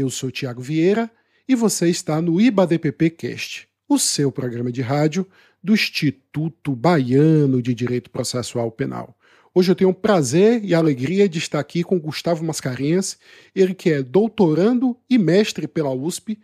Eu sou Tiago Vieira e você está no IBADPP Cast, o seu programa de rádio do Instituto Baiano de Direito Processual Penal. Hoje eu tenho o prazer e a alegria de estar aqui com Gustavo Mascarenhas, ele que é doutorando e mestre pela USP,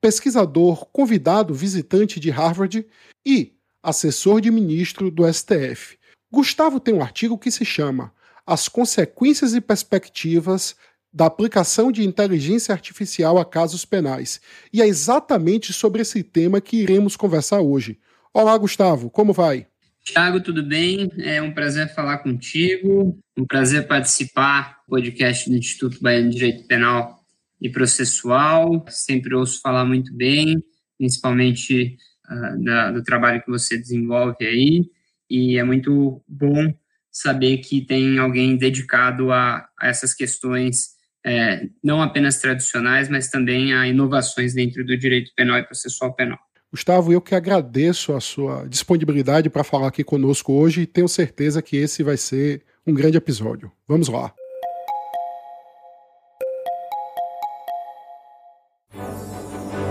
pesquisador convidado visitante de Harvard e assessor de ministro do STF. Gustavo tem um artigo que se chama As Consequências e Perspectivas da aplicação de inteligência artificial a casos penais. E é exatamente sobre esse tema que iremos conversar hoje. Olá, Gustavo, como vai? Thiago, tudo bem? É um prazer falar contigo, um prazer participar do podcast do Instituto Baiano de Direito Penal e Processual. Sempre ouço falar muito bem, principalmente uh, da, do trabalho que você desenvolve aí, e é muito bom saber que tem alguém dedicado a, a essas questões é, não apenas tradicionais, mas também a inovações dentro do direito penal e processual penal. Gustavo, eu que agradeço a sua disponibilidade para falar aqui conosco hoje e tenho certeza que esse vai ser um grande episódio. Vamos lá.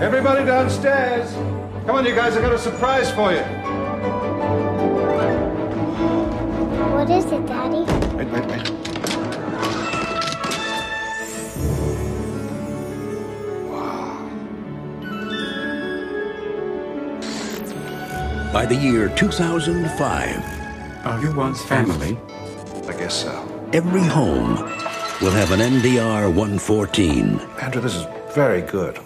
Everybody downstairs. Come on, you guys, I got a surprise for you. What is it, Daddy? Wait, wait, wait. By the year 2005. Are you one's family? I guess so. Every home will have an NDR 114. Andrew, this is very good.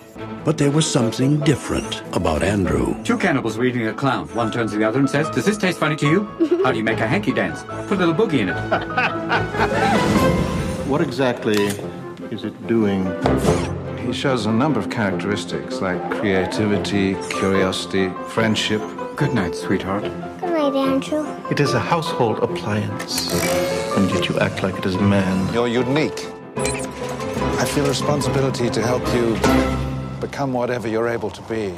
But there was something different about Andrew. Two cannibals were eating a clown. One turns to the other and says, Does this taste funny to you? How do you make a hanky dance? Put a little boogie in it. what exactly is it doing? He shows a number of characteristics like creativity, curiosity, friendship, Good night, sweetheart. Good night, Andrew. It is a household appliance, and yet you act like it is a man. You're unique. I feel a responsibility to help you become whatever you're able to be.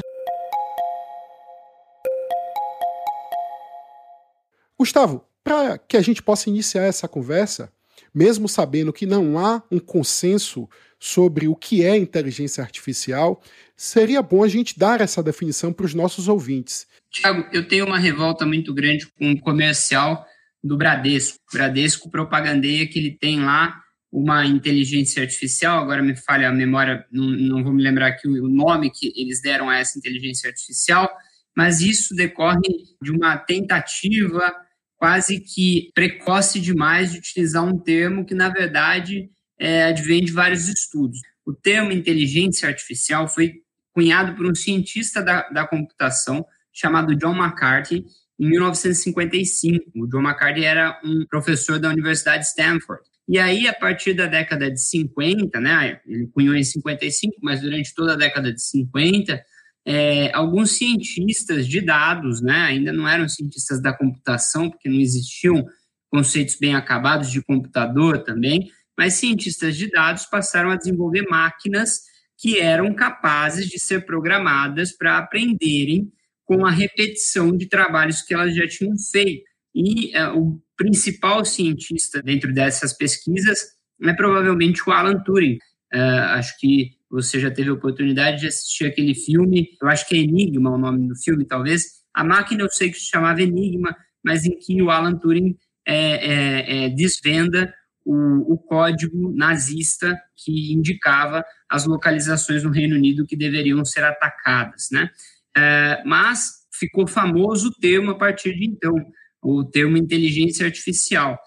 Gustavo, para que a gente possa iniciar essa conversa, mesmo sabendo que não há um consenso sobre o que é inteligência artificial, seria bom a gente dar essa definição para os nossos ouvintes. Tiago, eu tenho uma revolta muito grande com o comercial do Bradesco. O Bradesco propagandeia que ele tem lá uma inteligência artificial, agora me falha a memória, não, não vou me lembrar aqui o nome que eles deram a essa inteligência artificial, mas isso decorre de uma tentativa quase que precoce demais de utilizar um termo que, na verdade, é, advém de vários estudos. O termo inteligência artificial foi cunhado por um cientista da, da computação chamado John McCarthy em 1955. O John McCarthy era um professor da Universidade de Stanford. E aí, a partir da década de 50, né, ele cunhou em 55, mas durante toda a década de 50, é, alguns cientistas de dados, né, ainda não eram cientistas da computação, porque não existiam conceitos bem acabados de computador também, mas cientistas de dados passaram a desenvolver máquinas que eram capazes de ser programadas para aprenderem com a repetição de trabalhos que elas já tinham feito. E uh, o principal cientista dentro dessas pesquisas é provavelmente o Alan Turing. Uh, acho que você já teve a oportunidade de assistir aquele filme, eu acho que é Enigma o nome do filme, talvez. A máquina eu sei que se chamava Enigma, mas em que o Alan Turing é, é, é, desvenda o, o, código nazista que indicava as localizações no Reino Unido que deveriam ser atacadas, né? É, mas ficou famoso o termo a partir de então, o termo inteligência artificial.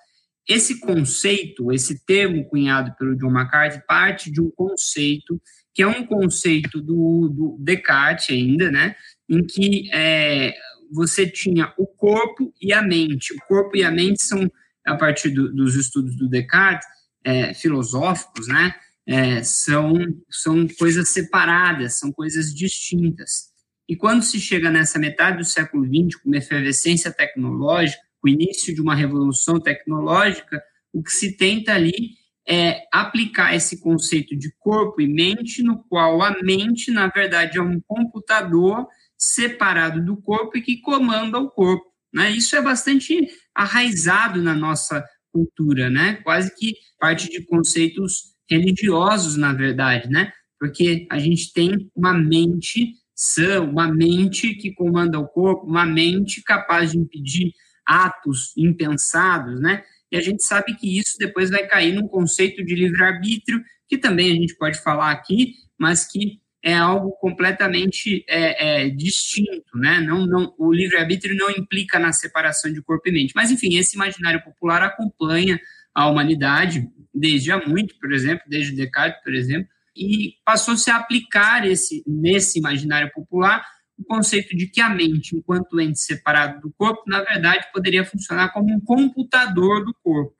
Esse conceito, esse termo cunhado pelo John McCarthy, parte de um conceito que é um conceito do, do Descartes ainda, né, em que é, você tinha o corpo e a mente. O corpo e a mente são, a partir do, dos estudos do Descartes, é, filosóficos, né, é, são, são coisas separadas, são coisas distintas. E quando se chega nessa metade do século XX, com uma efervescência tecnológica, o início de uma revolução tecnológica, o que se tenta ali é aplicar esse conceito de corpo e mente, no qual a mente, na verdade, é um computador separado do corpo e que comanda o corpo. Né? Isso é bastante arraizado na nossa cultura, né? quase que parte de conceitos religiosos, na verdade, né? Porque a gente tem uma mente sã, uma mente que comanda o corpo, uma mente capaz de impedir atos impensados, né? E a gente sabe que isso depois vai cair num conceito de livre-arbítrio, que também a gente pode falar aqui, mas que é algo completamente é, é, distinto, né? Não, não, o livre-arbítrio não implica na separação de corpo e mente. Mas, enfim, esse imaginário popular acompanha a humanidade desde há muito, por exemplo, desde Descartes, por exemplo, e passou-se a aplicar esse, nesse imaginário popular o conceito de que a mente, enquanto ente separado do corpo, na verdade poderia funcionar como um computador do corpo.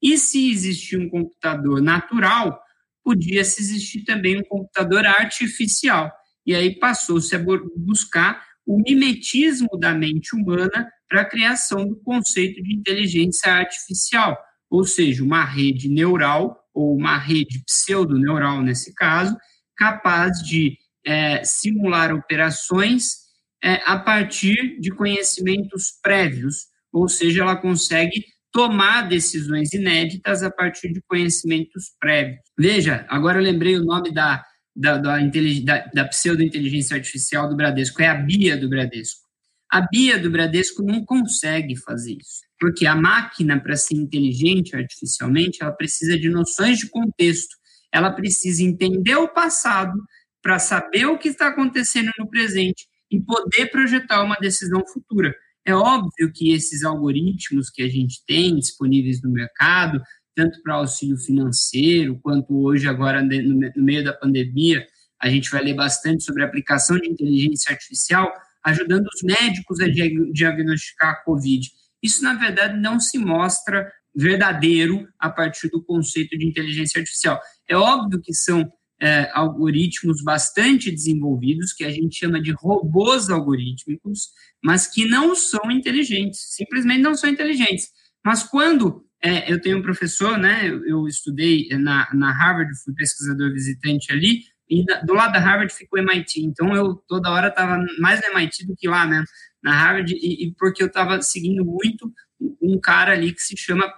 E se existir um computador natural, podia-se existir também um computador artificial. E aí passou-se a buscar o mimetismo da mente humana para a criação do conceito de inteligência artificial, ou seja, uma rede neural ou uma rede pseudoneural nesse caso, capaz de é, simular operações é, a partir de conhecimentos prévios, ou seja, ela consegue tomar decisões inéditas a partir de conhecimentos prévios. Veja, agora eu lembrei o nome da, da, da, da, da pseudo-inteligência artificial do Bradesco, é a Bia do Bradesco. A Bia do Bradesco não consegue fazer isso, porque a máquina, para ser inteligente artificialmente, ela precisa de noções de contexto, ela precisa entender o passado para saber o que está acontecendo no presente e poder projetar uma decisão futura. É óbvio que esses algoritmos que a gente tem disponíveis no mercado, tanto para auxílio financeiro, quanto hoje, agora, no meio da pandemia, a gente vai ler bastante sobre a aplicação de inteligência artificial, ajudando os médicos a diagnosticar a Covid. Isso, na verdade, não se mostra verdadeiro a partir do conceito de inteligência artificial. É óbvio que são é, algoritmos bastante desenvolvidos, que a gente chama de robôs algorítmicos, mas que não são inteligentes, simplesmente não são inteligentes. Mas quando é, eu tenho um professor, né, eu, eu, estudei na, na Harvard, fui pesquisador visitante ali, e do lado da Harvard ficou MIT, então eu toda hora estava mais no MIT do que lá, né, na Harvard, e, e porque eu estava seguindo muito um cara ali que se chama,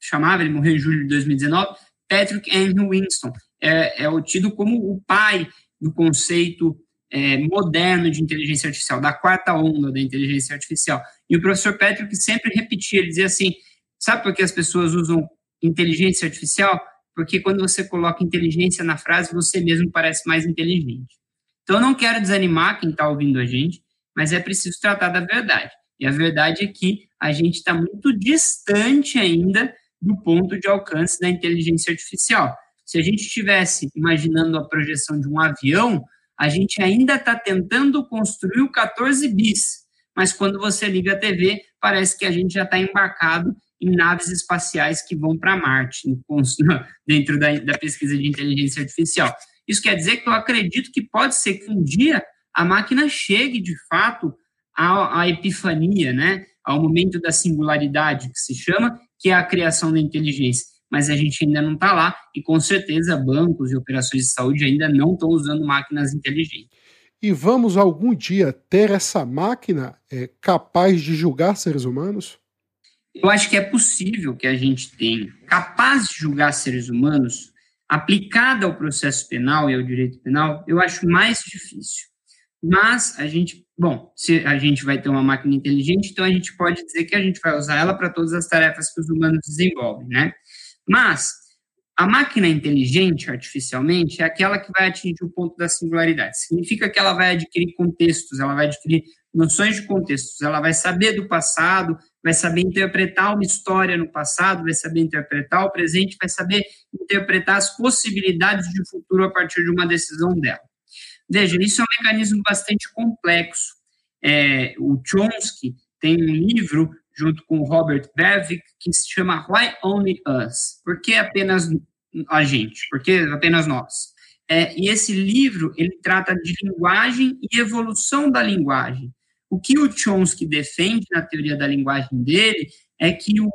chamava, ele morreu em julho de 2019, Patrick Henry Winston, é, é tido como o pai do conceito é, moderno de inteligência artificial, da quarta onda da inteligência artificial. E o professor Patrick sempre repetia, ele dizia assim, sabe por que as pessoas usam inteligência artificial? Porque quando você coloca inteligência na frase, você mesmo parece mais inteligente. Então, eu não quero desanimar quem está ouvindo a gente, mas é preciso tratar da verdade. E a verdade é que a gente está muito distante ainda do ponto de alcance da inteligência artificial. Se a gente estivesse imaginando a projeção de um avião, a gente ainda está tentando construir o 14 bis, mas quando você liga a TV, parece que a gente já está embarcado em naves espaciais que vão para Marte, dentro da, da pesquisa de inteligência artificial. Isso quer dizer que eu acredito que pode ser que um dia a máquina chegue de fato à, à epifania, né? ao momento da singularidade que se chama, que é a criação da inteligência mas a gente ainda não está lá e com certeza bancos e operações de saúde ainda não estão usando máquinas inteligentes. E vamos algum dia ter essa máquina é, capaz de julgar seres humanos? Eu acho que é possível que a gente tenha capaz de julgar seres humanos aplicada ao processo penal e ao direito penal, eu acho mais difícil. Mas a gente, bom, se a gente vai ter uma máquina inteligente, então a gente pode dizer que a gente vai usar ela para todas as tarefas que os humanos desenvolvem, né? Mas a máquina inteligente artificialmente é aquela que vai atingir o ponto da singularidade. Significa que ela vai adquirir contextos, ela vai adquirir noções de contextos, ela vai saber do passado, vai saber interpretar uma história no passado, vai saber interpretar o presente, vai saber interpretar as possibilidades de futuro a partir de uma decisão dela. Veja, isso é um mecanismo bastante complexo. É, o Chomsky tem um livro junto com Robert Bevick, que se chama Why Only Us? Por que apenas a gente? Por que apenas nós? É, e esse livro, ele trata de linguagem e evolução da linguagem. O que o Chomsky defende na teoria da linguagem dele é que o,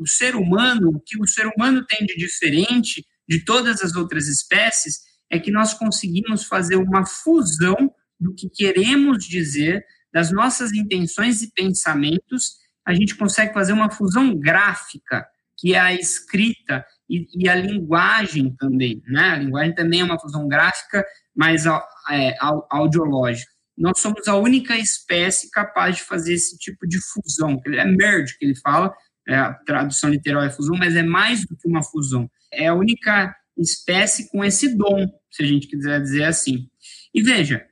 o ser humano, o que o ser humano tem de diferente de todas as outras espécies, é que nós conseguimos fazer uma fusão do que queremos dizer, das nossas intenções e pensamentos a gente consegue fazer uma fusão gráfica, que é a escrita, e, e, a linguagem também, né? A linguagem também é uma fusão gráfica, mas é, audiológica. Nós somos a única espécie capaz de fazer esse tipo de fusão, é merge, que ele fala, é, a tradução literal é fusão, mas é mais do que uma fusão. É a única espécie com esse dom, se a gente quiser dizer assim. E veja,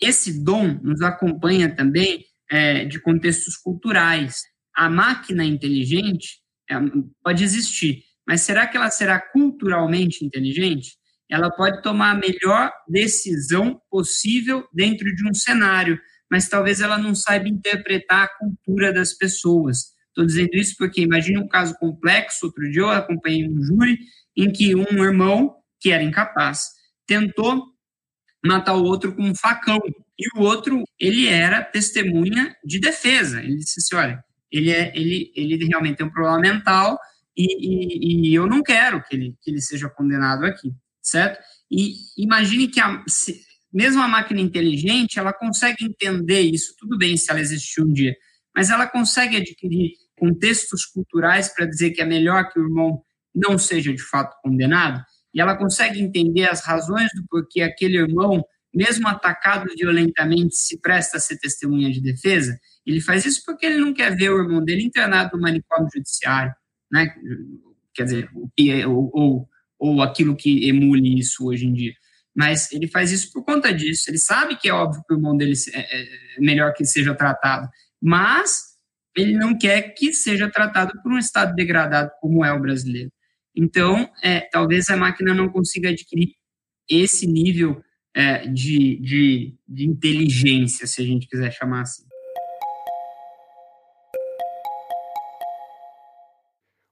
esse dom nos acompanha também é, de contextos culturais. A máquina inteligente é, pode existir, mas será que ela será culturalmente inteligente? Ela pode tomar a melhor decisão possível dentro de um cenário, mas talvez ela não saiba interpretar a cultura das pessoas. Estou dizendo isso porque imagine um caso complexo. Outro dia eu acompanhei um júri em que um irmão, que era incapaz, tentou matar o outro com um facão. E o outro, ele era testemunha de defesa. Ele disse assim, olha, ele, é, ele, ele realmente tem um problema mental e, e, e eu não quero que ele, que ele seja condenado aqui, certo? E imagine que a, se, mesmo a máquina inteligente, ela consegue entender isso, tudo bem se ela existir um dia, mas ela consegue adquirir contextos culturais para dizer que é melhor que o irmão não seja de fato condenado, e ela consegue entender as razões do porquê aquele irmão, mesmo atacado violentamente, se presta a ser testemunha de defesa. Ele faz isso porque ele não quer ver o irmão dele internado no manicômio judiciário, né? Quer dizer, ou, ou, ou aquilo que emule isso hoje em dia. Mas ele faz isso por conta disso. Ele sabe que é óbvio que o irmão dele é, é melhor que seja tratado, mas ele não quer que seja tratado por um Estado degradado como é o brasileiro. Então, é, talvez a máquina não consiga adquirir esse nível é, de, de, de inteligência, se a gente quiser chamar assim.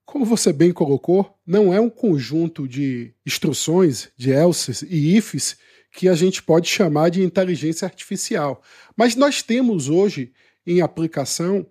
Como você bem colocou, não é um conjunto de instruções, de else's e ifs, que a gente pode chamar de inteligência artificial. Mas nós temos hoje em aplicação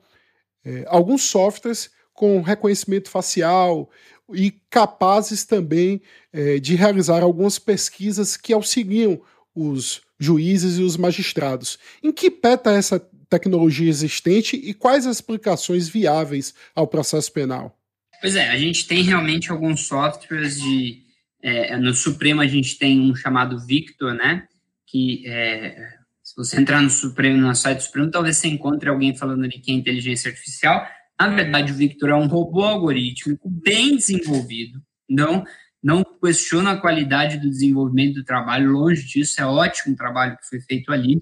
é, alguns softwares com reconhecimento facial e capazes também é, de realizar algumas pesquisas que auxiliam os juízes e os magistrados. Em que pé está essa tecnologia existente e quais as aplicações viáveis ao processo penal? Pois é, a gente tem realmente alguns softwares de. É, no Supremo a gente tem um chamado Victor, né? Que é, se você entrar no Supremo, no site do Supremo, talvez você encontre alguém falando ali que é inteligência artificial, na verdade, o Victor é um robô algorítmico bem desenvolvido, não, não questiona a qualidade do desenvolvimento do trabalho, longe disso, é ótimo o trabalho que foi feito ali,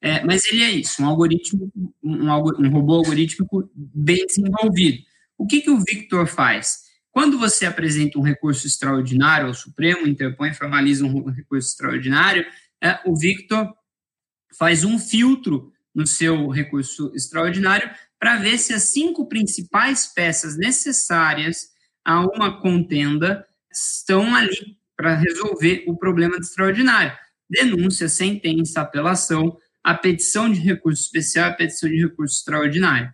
é, mas ele é isso, um algoritmo, um, um robô algorítmico bem desenvolvido. O que, que o Victor faz? Quando você apresenta um recurso extraordinário ao Supremo, interpõe e formaliza um recurso extraordinário, é, o Victor faz um filtro no seu recurso extraordinário para ver se as cinco principais peças necessárias a uma contenda estão ali para resolver o problema de extraordinário. Denúncia, sentença, apelação, a petição de recurso especial, a petição de recurso extraordinário.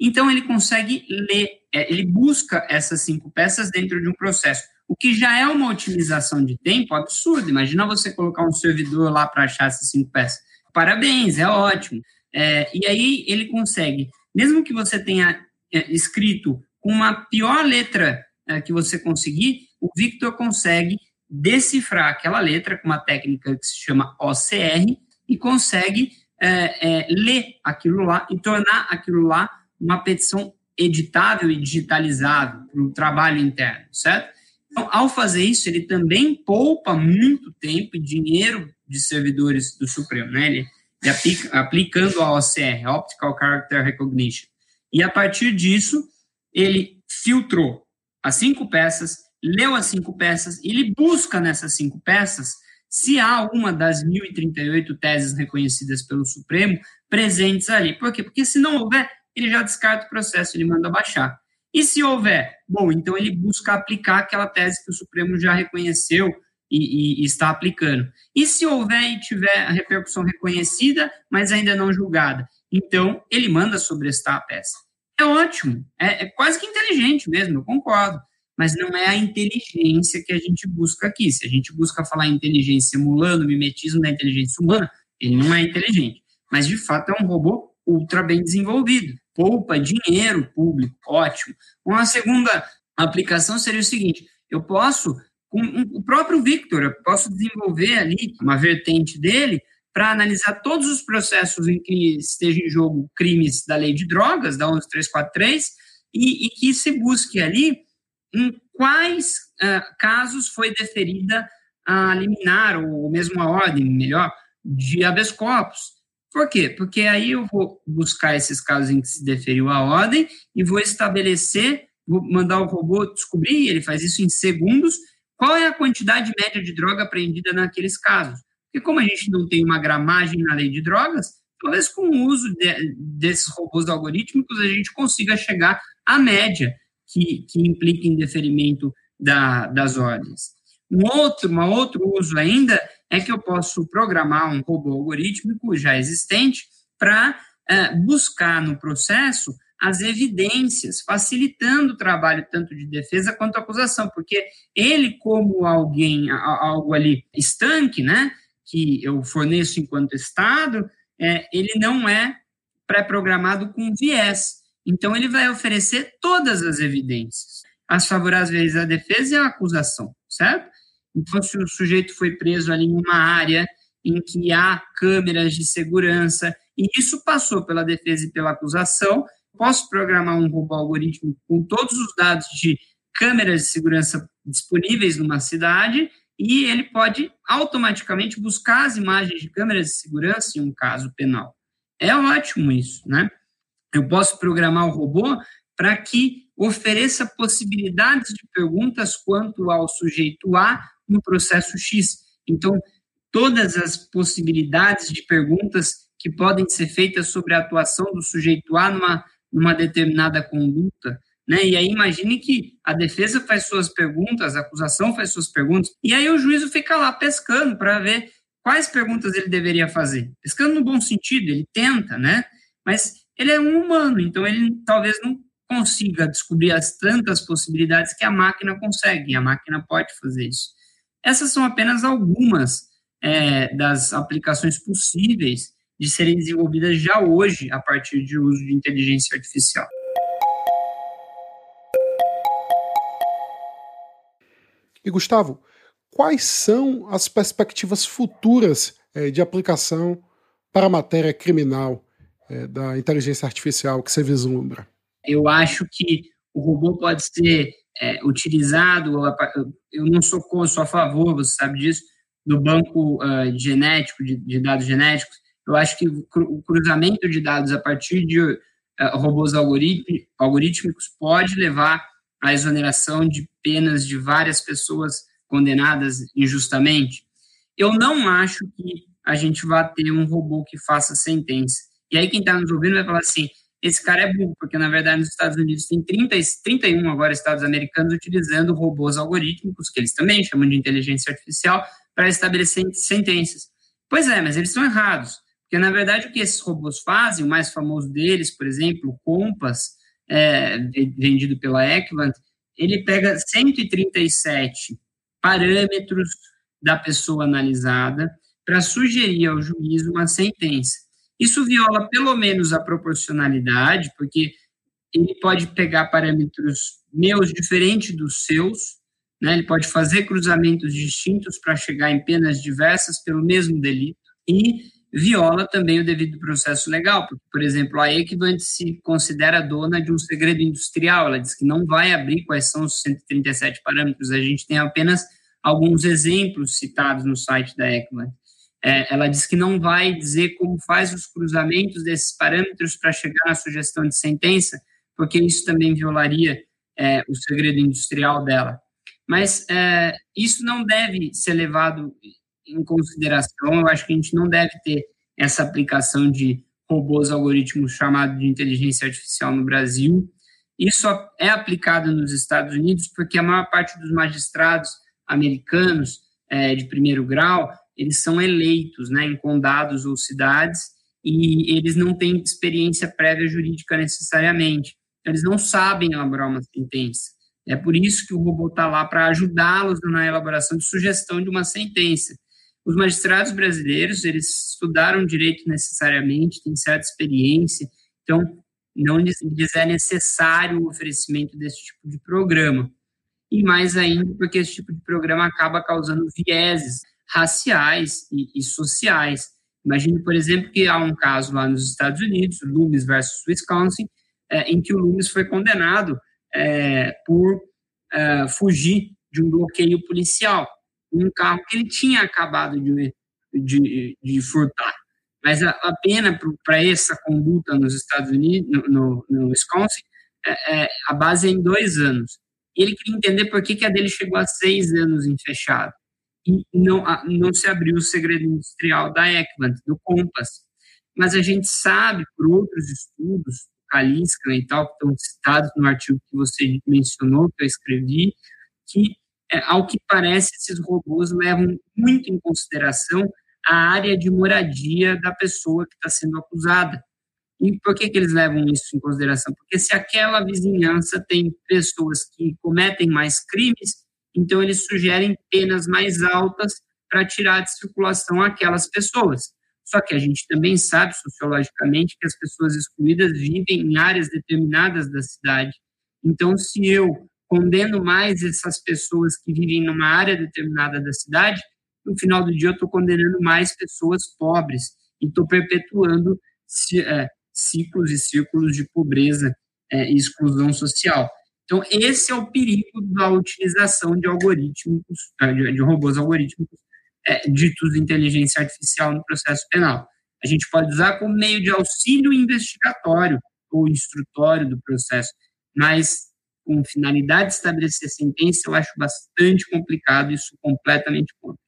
Então, ele consegue ler, é, ele busca essas cinco peças dentro de um processo, o que já é uma otimização de tempo absurda. Imagina você colocar um servidor lá para achar essas cinco peças. Parabéns, é ótimo. É, e aí ele consegue mesmo que você tenha é, escrito com uma pior letra é, que você conseguir, o Victor consegue decifrar aquela letra com uma técnica que se chama OCR e consegue é, é, ler aquilo lá e tornar aquilo lá uma petição editável e digitalizável para o trabalho interno, certo? Então, ao fazer isso, ele também poupa muito tempo e dinheiro de servidores do Supremo, né? Ele e aplica, aplicando a OCR, Optical Character Recognition. E a partir disso, ele filtrou as cinco peças, leu as cinco peças, e ele busca nessas cinco peças se há alguma das 1.038 teses reconhecidas pelo Supremo presentes ali. Por quê? Porque se não houver, ele já descarta o processo, ele manda baixar. E se houver, bom, então ele busca aplicar aquela tese que o Supremo já reconheceu e, e, está aplicando. E se houver e tiver a repercussão reconhecida, mas ainda não julgada, então ele manda sobrestar a peça. É ótimo, é, é quase que inteligente mesmo, eu concordo. Mas não é a inteligência que a gente busca aqui. Se a gente busca falar inteligência simulando o mimetismo da inteligência humana, ele não é inteligente. Mas, de fato, é um robô ultra bem desenvolvido. Poupa dinheiro público, ótimo. Uma segunda aplicação seria o seguinte: Eu posso, o próprio Victor, eu posso desenvolver ali uma vertente dele para analisar todos os processos em que esteja em jogo crimes da lei de drogas, da 11343, e, e que se busque ali em quais uh, casos foi deferida a liminar, ou mesmo a ordem, melhor, de habeas corpus. Por quê? Porque aí eu vou buscar esses casos em que se deferiu a ordem e vou estabelecer, vou mandar o robô descobrir, ele faz isso em segundos, qual é a quantidade média de droga apreendida naqueles casos. Porque como a gente não tem uma gramagem na lei de drogas, talvez com o uso de, desses robôs algorítmicos a gente consiga chegar à média que, que implica em deferimento da, das ordens. Um outro, um outro uso ainda é que eu posso programar um robô algorítmico já existente para é, buscar no processo as evidências, facilitando o trabalho tanto de defesa quanto acusação, porque ele, como alguém, algo ali estanque, né, que eu forneço enquanto Estado, é, ele não é pré-programado com viés. Então, ele vai oferecer todas as evidências, as favoráveis à defesa e à acusação, certo? Então, se o sujeito foi preso ali em uma área em que há câmeras de segurança, e isso passou pela defesa e pela acusação, posso programar um robô algoritmo com todos os dados de câmeras de segurança disponíveis numa cidade e ele pode automaticamente buscar as imagens de câmeras de segurança em um caso penal. É ótimo isso, né? Eu posso programar o robô para que ofereça possibilidades de perguntas quanto ao sujeito A no processo X. Então, todas as possibilidades de perguntas que podem ser feitas sobre a atuação do sujeito A numa, numa determinada conduta. Né? E aí imagine que a defesa faz suas perguntas, a acusação faz suas perguntas, e aí o juízo fica lá pescando para ver quais perguntas ele deveria fazer. Pescando no bom sentido, ele tenta, né? Mas ele é um humano, então ele talvez não consiga descobrir as tantas possibilidades que a máquina consegue, a máquina pode fazer isso. Essas são apenas algumas é, das aplicações possíveis de serem desenvolvidas já hoje a partir de uso de inteligência artificial. E Gustavo, quais são as perspectivas futuras é, de aplicação para a matéria criminal é, da inteligência artificial que você vislumbra? Eu acho que o robô pode ser é, utilizado, eu não sou, sou a favor, você sabe disso, do banco uh, genético, de, de, dados genéticos. Eu acho que o cruzamento de dados a partir de uh, robôs algorítmicos pode levar à exoneração de penas de várias pessoas condenadas injustamente. Eu não acho que a gente vá ter um robô que faça sentença. E aí quem está nos ouvindo vai falar assim, esse cara é burro, porque na verdade nos Estados Unidos tem 30, 31 agora estados americanos utilizando robôs algorítmicos, que eles também chamam de inteligência artificial, para estabelecer sentenças. Pois é, mas eles estão errados, porque na verdade o que esses robôs fazem, o mais famoso deles, por exemplo, o Compass, é, vendido pela Equivant, ele pega 137 parâmetros da pessoa analisada para sugerir ao juiz uma sentença. Isso viola pelo menos a proporcionalidade, porque ele pode pegar parâmetros meus diferentes dos seus, né? ele pode fazer cruzamentos distintos para chegar em penas diversas pelo mesmo delito, e viola também o devido processo legal, porque, por exemplo, a Equivant se considera dona de um segredo industrial, ela diz que não vai abrir quais são os 137 parâmetros, a gente tem apenas alguns exemplos citados no site da Equivant. É, ela diz que não vai dizer como faz os cruzamentos desses parâmetros para chegar na sugestão de sentença, porque isso também violaria é, o segredo industrial dela. Mas é, isso não deve ser levado em consideração. Eu acho que a gente não deve ter essa aplicação de robôs algoritmos chamado de inteligência artificial no Brasil. Isso é aplicado nos Estados Unidos porque a maior parte dos magistrados americanos é, de primeiro grau eles são eleitos né, em condados ou cidades e eles não têm experiência prévia jurídica necessariamente. Então, eles não sabem elaborar uma sentença. É por isso que o robô está lá para ajudá-los na elaboração de sugestão de uma sentença. Os magistrados brasileiros, eles estudaram direito necessariamente, têm certa experiência, então não lhes é necessário o oferecimento desse tipo de programa. e mais ainda porque esse tipo de programa acaba causando vieses raciais e, e sociais. Imagine, por exemplo, que há um caso lá nos Estados Unidos, Loomis versus Wisconsin, é, em que o Loomis foi condenado é, por é, fugir de um bloqueio policial, um carro que ele tinha acabado de, de, de furtar. Mas a, a pena para essa conduta nos Estados Unidos, no, no, no Wisconsin, é, é, a base é em dois anos. Ele queria entender por que, que a dele chegou a seis anos em fechado. E não, não se abriu o segredo industrial da Equivant, do Compass. Mas a gente sabe, por outros estudos, Kaliska e tal, que estão citados no artigo que você mencionou, que eu escrevi, que, é, ao que parece, esses robôs levam muito em consideração a área de moradia da pessoa que está sendo acusada. E por que, que eles levam isso em consideração? Porque se aquela vizinhança tem pessoas que cometem mais crimes, então eles sugerem penas mais altas para tirar de circulação aquelas pessoas. Só que a gente também sabe sociologicamente que as pessoas excluídas vivem em áreas determinadas da cidade. Então, se eu condeno mais essas pessoas que vivem numa área determinada da cidade, no final do dia eu estou condenando mais pessoas pobres e estou perpetuando é, ciclos e círculos de pobreza é, e exclusão social. Então, esse é o perigo da utilização de algoritmos, é, de robôs algorítmicos ditos de inteligência artificial no processo penal. A gente pode usar como meio de auxílio investigatório ou instrutório do processo, mas com finalidade de estabelecer sentença, eu acho bastante complicado isso completamente contra.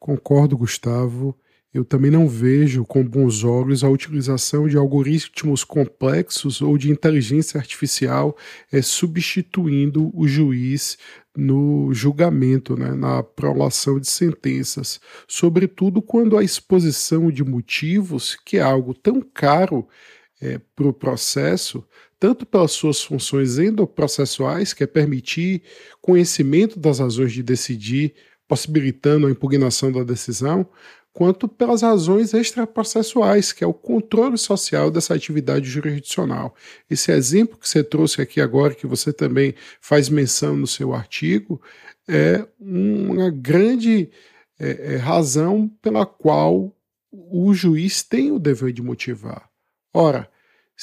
Concordo, Gustavo. Eu também não vejo com bons olhos a utilização de algoritmos complexos ou de inteligência artificial é, substituindo o juiz no julgamento, né, na prolação de sentenças, sobretudo quando a exposição de motivos, que é algo tão caro é, para o processo, tanto pelas suas funções endoprocessuais, que é permitir conhecimento das razões de decidir, possibilitando a impugnação da decisão, quanto pelas razões extraprocessuais, que é o controle social dessa atividade jurisdicional. Esse exemplo que você trouxe aqui agora, que você também faz menção no seu artigo, é uma grande é, é, razão pela qual o juiz tem o dever de motivar. Ora,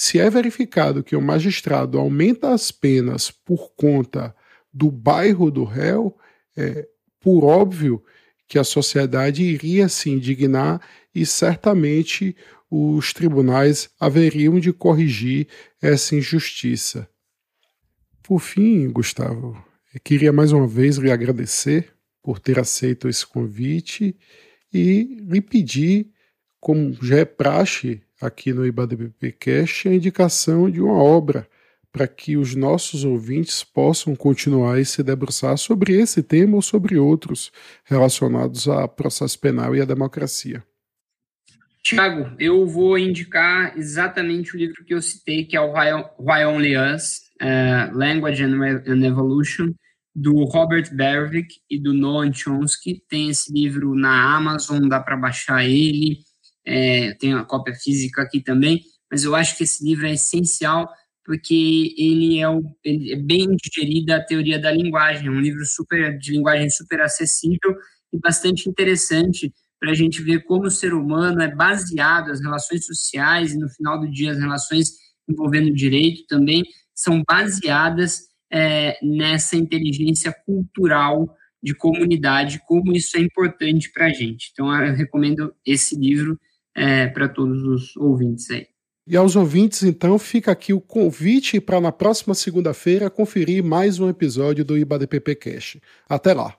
se é verificado que o magistrado aumenta as penas por conta do bairro do réu, é, por óbvio que a sociedade iria se indignar e certamente os tribunais haveriam de corrigir essa injustiça. Por fim, Gustavo, queria mais uma vez lhe agradecer por ter aceito esse convite e lhe pedir, como já é praxe aqui no IBADBP Cast, a indicação de uma obra para que os nossos ouvintes possam continuar e se debruçar sobre esse tema ou sobre outros relacionados a processo penal e à democracia. Tiago, eu vou indicar exatamente o livro que eu citei, que é o Why Only Us, uh, Language and Evolution, do Robert Berwick e do Noam Chomsky. Tem esse livro na Amazon, dá para baixar ele, é, tem a cópia física aqui também, mas eu acho que esse livro é essencial porque ele é, o, ele é bem digerida a teoria da linguagem, é um livro super de linguagem super acessível e bastante interessante para a gente ver como o ser humano é baseado, as relações sociais e no final do dia as relações envolvendo direito também são baseadas é, nessa inteligência cultural de comunidade, como isso é importante para a gente. Então, eu recomendo esse livro é, para todos os ouvintes aí. E aos ouvintes, então, fica aqui o convite para na próxima segunda-feira conferir mais um episódio do IBADPP Cash. Até lá!